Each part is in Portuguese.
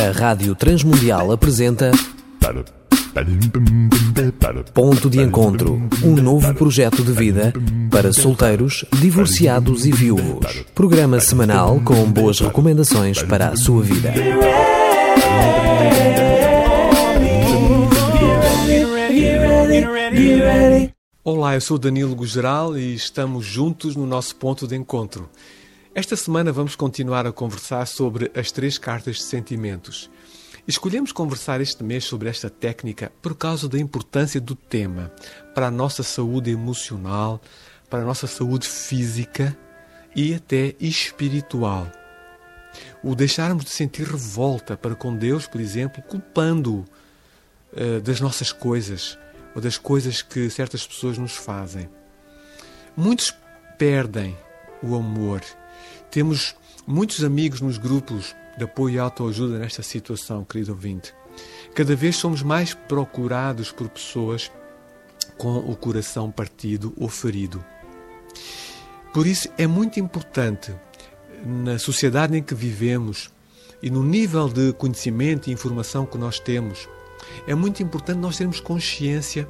A Rádio Transmundial apresenta Ponto de Encontro, um novo projeto de vida para solteiros, divorciados e viúvos. Programa semanal com boas recomendações para a sua vida. Olá, eu sou Danilo Gugeral e estamos juntos no nosso ponto de encontro. Esta semana vamos continuar a conversar sobre as três cartas de sentimentos. Escolhemos conversar este mês sobre esta técnica por causa da importância do tema para a nossa saúde emocional, para a nossa saúde física e até espiritual. O deixarmos de sentir revolta para com Deus, por exemplo, culpando-o uh, das nossas coisas ou das coisas que certas pessoas nos fazem. Muitos perdem o amor temos muitos amigos nos grupos de apoio e autoajuda nesta situação, querido ouvinte. Cada vez somos mais procurados por pessoas com o coração partido ou ferido. Por isso é muito importante, na sociedade em que vivemos e no nível de conhecimento e informação que nós temos, é muito importante nós termos consciência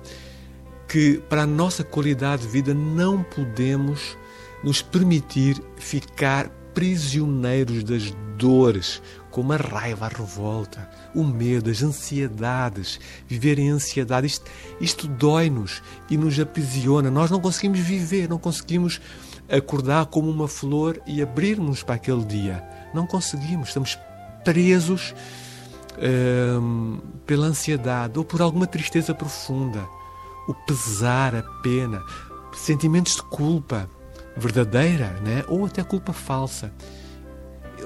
que para a nossa qualidade de vida não podemos nos permitir ficar prisioneiros das dores, como a raiva, a revolta, o medo, as ansiedades. Viver em ansiedade, isto, isto dói-nos e nos aprisiona. Nós não conseguimos viver, não conseguimos acordar como uma flor e abrirmos para aquele dia. Não conseguimos, estamos presos hum, pela ansiedade ou por alguma tristeza profunda, o pesar, a pena, sentimentos de culpa verdadeira, né? ou até culpa falsa.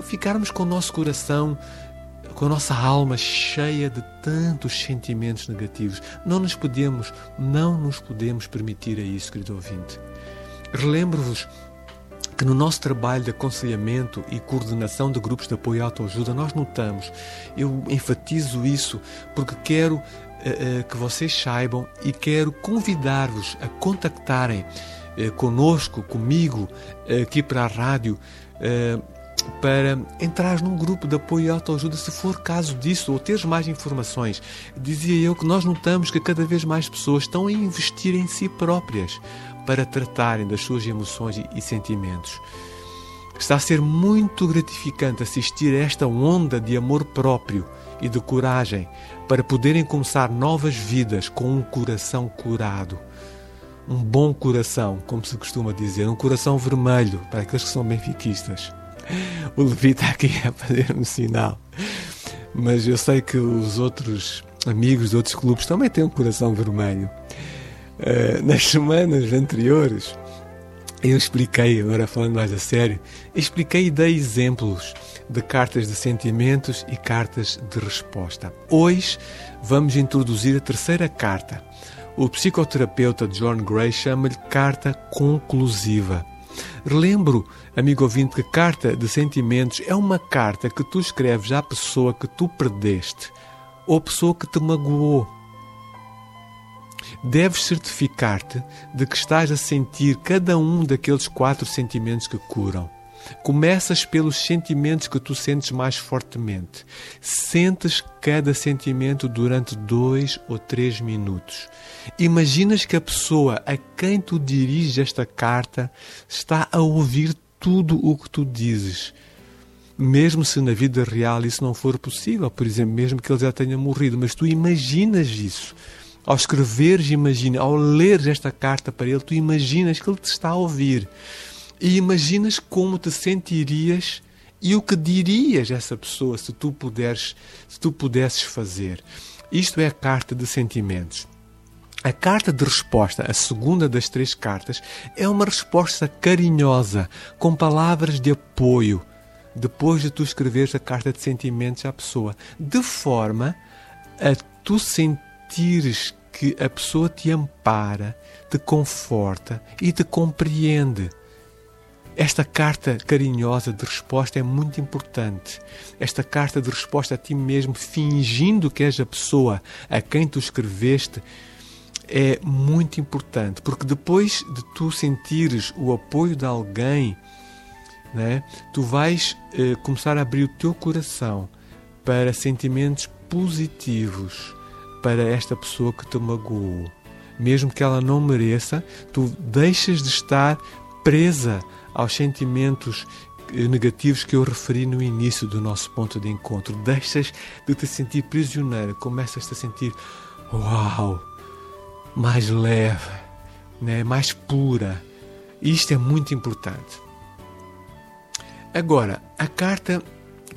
Ficarmos com o nosso coração, com a nossa alma cheia de tantos sentimentos negativos. Não nos podemos, não nos podemos permitir a isso, querido ouvinte. Relembro-vos que no nosso trabalho de aconselhamento e coordenação de grupos de apoio à autoajuda, nós notamos, eu enfatizo isso porque quero uh, uh, que vocês saibam e quero convidar-vos a contactarem eh, conosco, comigo, eh, aqui para a rádio, eh, para entrar num grupo de apoio e autoajuda, se for caso disso, ou teres mais informações. Dizia eu que nós notamos que cada vez mais pessoas estão a investir em si próprias para tratarem das suas emoções e, e sentimentos. Está a ser muito gratificante assistir a esta onda de amor próprio e de coragem para poderem começar novas vidas com um coração curado um bom coração, como se costuma dizer, um coração vermelho para aqueles que são benfiquistas. O Levi está aqui a fazer um sinal, mas eu sei que os outros amigos de outros clubes também têm um coração vermelho. Uh, nas semanas anteriores, eu expliquei, agora falando mais a sério, expliquei e dei exemplos de cartas de sentimentos e cartas de resposta. Hoje vamos introduzir a terceira carta, o psicoterapeuta John Gray chama-lhe carta conclusiva. Relembro, amigo ouvinte, que carta de sentimentos é uma carta que tu escreves à pessoa que tu perdeste ou pessoa que te magoou. Deves certificar-te de que estás a sentir cada um daqueles quatro sentimentos que curam. Começas pelos sentimentos que tu sentes mais fortemente. Sentes cada sentimento durante dois ou três minutos. Imaginas que a pessoa a quem tu diriges esta carta está a ouvir tudo o que tu dizes. Mesmo se na vida real isso não for possível, por exemplo, mesmo que ele já tenha morrido, mas tu imaginas isso. Ao escreveres, imagina, ao leres esta carta para ele, tu imaginas que ele te está a ouvir e imaginas como te sentirias e o que dirias a essa pessoa se tu puderes, se tu pudesses fazer. Isto é a carta de sentimentos. A carta de resposta, a segunda das três cartas, é uma resposta carinhosa, com palavras de apoio, depois de tu escreveres a carta de sentimentos à pessoa, de forma a tu sentires que a pessoa te ampara, te conforta e te compreende. Esta carta carinhosa de resposta é muito importante. Esta carta de resposta a ti mesmo, fingindo que és a pessoa a quem tu escreveste, é muito importante, porque depois de tu sentires o apoio de alguém, né, tu vais eh, começar a abrir o teu coração para sentimentos positivos para esta pessoa que te magoou. Mesmo que ela não mereça, tu deixas de estar presa aos sentimentos eh, negativos que eu referi no início do nosso ponto de encontro. Deixas de te sentir prisioneira, começas a sentir uau, mais leve, né, mais pura. Isto é muito importante. Agora, a carta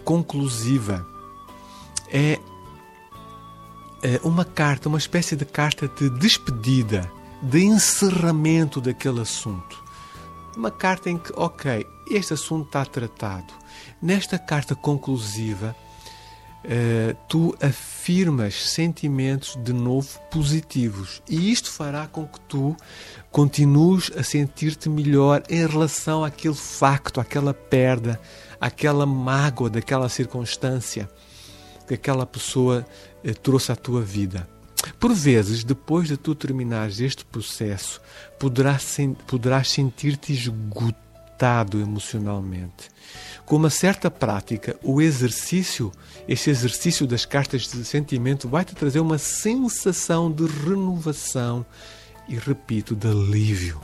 conclusiva é é uma carta, uma espécie de carta de despedida, de encerramento daquele assunto. Uma carta em que, ok, este assunto está tratado. Nesta carta conclusiva, uh, tu afirmas sentimentos de novo positivos e isto fará com que tu continues a sentir-te melhor em relação àquele facto, àquela perda, àquela mágoa daquela circunstância que aquela pessoa eh, trouxe à tua vida. Por vezes, depois de tu terminares este processo, poderás, sen poderás sentir-te esgotado emocionalmente. Com uma certa prática, o exercício, este exercício das cartas de sentimento, vai te trazer uma sensação de renovação e, repito, de alívio.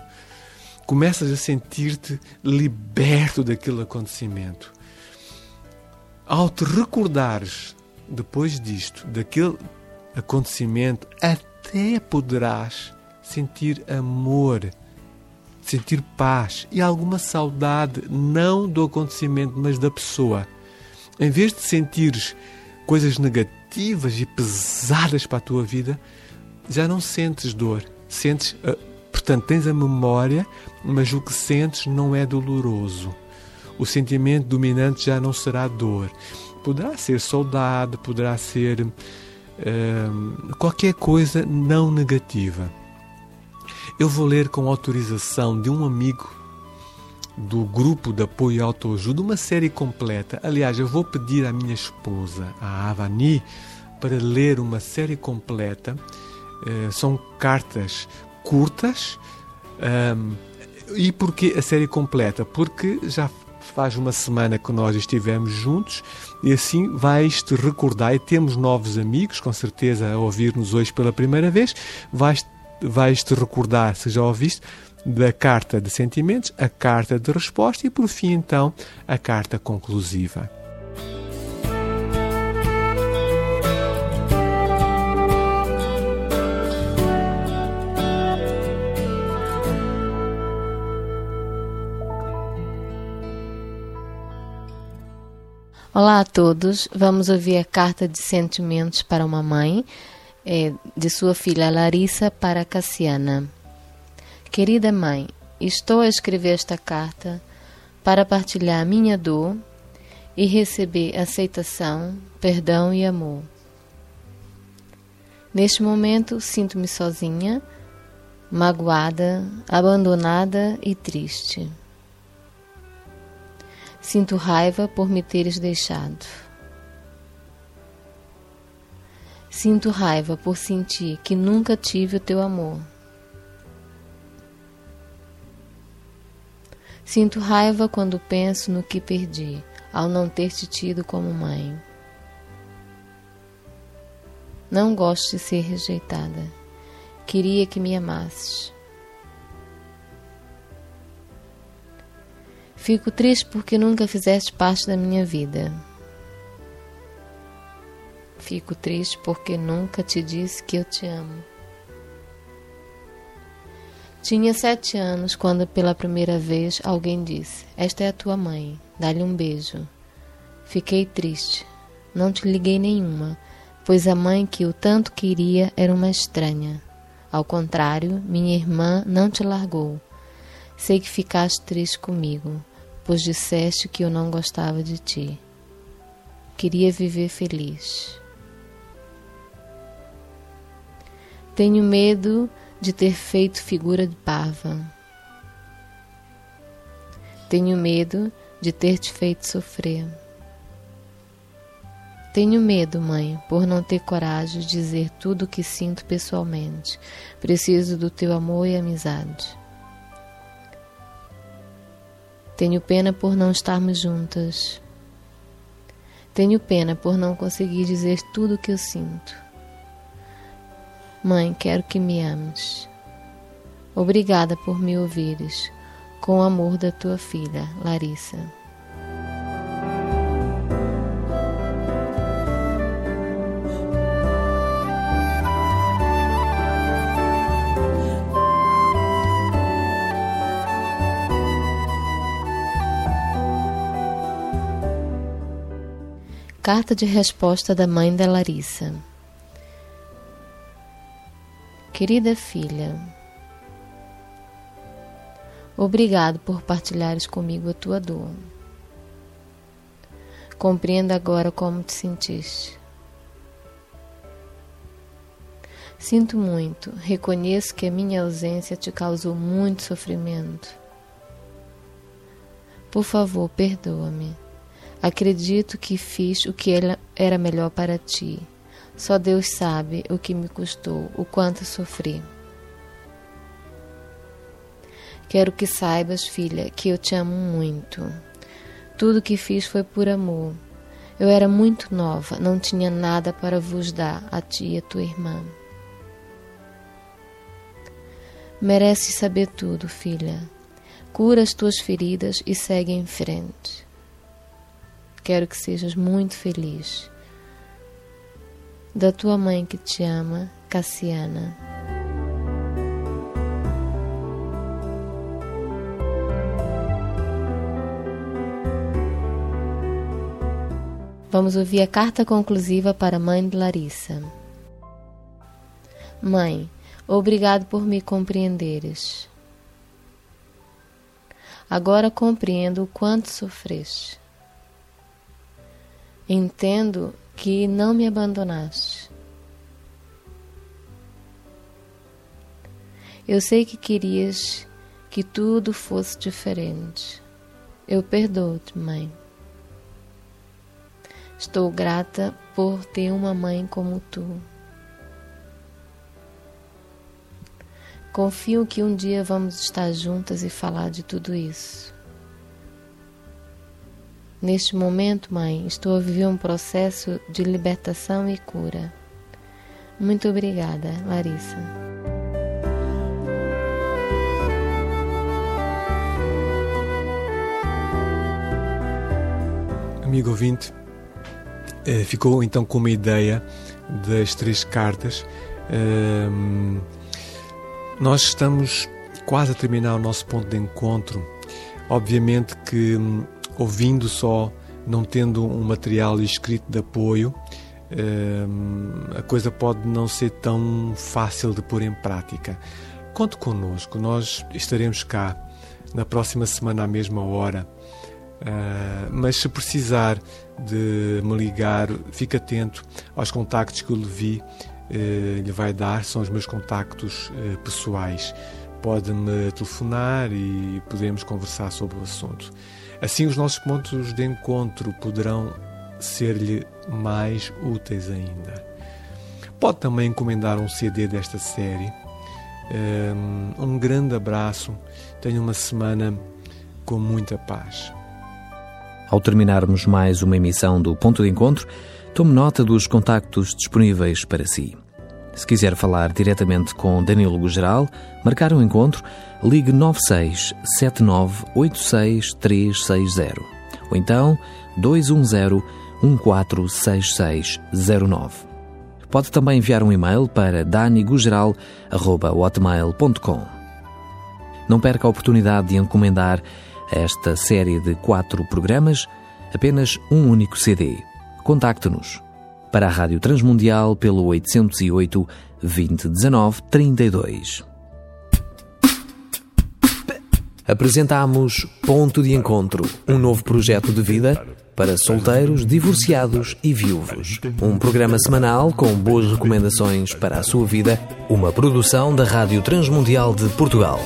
Começas a sentir-te liberto daquele acontecimento. Ao te recordares depois disto, daquele acontecimento, até poderás sentir amor, sentir paz e alguma saudade, não do acontecimento, mas da pessoa. Em vez de sentires coisas negativas e pesadas para a tua vida, já não sentes dor. Sentes, ah, portanto, tens a memória, mas o que sentes não é doloroso. O sentimento dominante já não será dor. Poderá ser saudade, poderá ser qualquer coisa não negativa. Eu vou ler com autorização de um amigo do grupo de apoio e autoajuda uma série completa. Aliás, eu vou pedir à minha esposa, a Avani, para ler uma série completa. Uh, são cartas curtas. E porquê a série completa? Porque já faz uma semana que nós estivemos juntos e assim vais-te recordar. E temos novos amigos, com certeza, a ouvir-nos hoje pela primeira vez. Vais-te vais recordar, se já ouviste, da carta de sentimentos, a carta de resposta e, por fim, então, a carta conclusiva. Olá a todos. Vamos ouvir a carta de sentimentos para uma mãe é, de sua filha Larissa para Cassiana. Querida mãe, estou a escrever esta carta para partilhar minha dor e receber aceitação, perdão e amor. Neste momento, sinto-me sozinha, magoada, abandonada e triste. Sinto raiva por me teres deixado. Sinto raiva por sentir que nunca tive o teu amor. Sinto raiva quando penso no que perdi ao não ter te tido como mãe. Não gosto de ser rejeitada. Queria que me amasses. Fico triste porque nunca fizeste parte da minha vida. Fico triste porque nunca te disse que eu te amo. Tinha sete anos quando pela primeira vez alguém disse: Esta é a tua mãe, dá-lhe um beijo. Fiquei triste. Não te liguei nenhuma, pois a mãe que eu tanto queria era uma estranha. Ao contrário, minha irmã não te largou. Sei que ficaste triste comigo, pois disseste que eu não gostava de ti. Queria viver feliz. Tenho medo de ter feito figura de parva. Tenho medo de ter te feito sofrer. Tenho medo, mãe, por não ter coragem de dizer tudo o que sinto pessoalmente. Preciso do teu amor e amizade. Tenho pena por não estarmos juntas. Tenho pena por não conseguir dizer tudo o que eu sinto. Mãe, quero que me ames. Obrigada por me ouvires, com o amor da tua filha, Larissa. Carta de resposta da mãe da Larissa. Querida filha, obrigado por partilhares comigo a tua dor. Compreendo agora como te sentiste. Sinto muito, reconheço que a minha ausência te causou muito sofrimento. Por favor, perdoa-me. Acredito que fiz o que era melhor para ti. Só Deus sabe o que me custou, o quanto sofri. Quero que saibas, filha, que eu te amo muito. Tudo que fiz foi por amor. Eu era muito nova, não tinha nada para vos dar, a ti e a tua irmã. Mereces saber tudo, filha. Cura as tuas feridas e segue em frente. Quero que sejas muito feliz. Da tua mãe que te ama, Cassiana. Vamos ouvir a carta conclusiva para a mãe de Larissa. Mãe, obrigado por me compreenderes. Agora compreendo o quanto sofreste. Entendo que não me abandonaste. Eu sei que querias que tudo fosse diferente. Eu perdoo-te, mãe. Estou grata por ter uma mãe como tu. Confio que um dia vamos estar juntas e falar de tudo isso. Neste momento, mãe, estou a viver um processo de libertação e cura. Muito obrigada, Larissa. Amigo ouvinte, eh, ficou então com uma ideia das três cartas. Ehm, nós estamos quase a terminar o nosso ponto de encontro. Obviamente que hum, ouvindo só, não tendo um material escrito de apoio, ehm, a coisa pode não ser tão fácil de pôr em prática. Conte connosco, nós estaremos cá na próxima semana à mesma hora. Uh, mas se precisar de me ligar, fique atento aos contactos que o Levi uh, lhe vai dar, são os meus contactos uh, pessoais. Pode-me telefonar e podemos conversar sobre o assunto. Assim, os nossos pontos de encontro poderão ser-lhe mais úteis ainda. Pode também encomendar um CD desta série. Um grande abraço. Tenha uma semana com muita paz. Ao terminarmos mais uma emissão do Ponto de Encontro, tome nota dos contactos disponíveis para si. Se quiser falar diretamente com Danilo Gugeral, marcar um encontro, ligue 96 79 86 360 ou então 210 146609. Pode também enviar um e-mail para danigugeral.hotmail.com. Não perca a oportunidade de encomendar esta série de quatro programas, apenas um único CD. Contacte-nos para a Rádio Transmundial pelo 808 2019 32. Apresentamos Ponto de Encontro, um novo projeto de vida para solteiros, divorciados e viúvos. Um programa semanal com boas recomendações para a sua vida, uma produção da Rádio Transmundial de Portugal.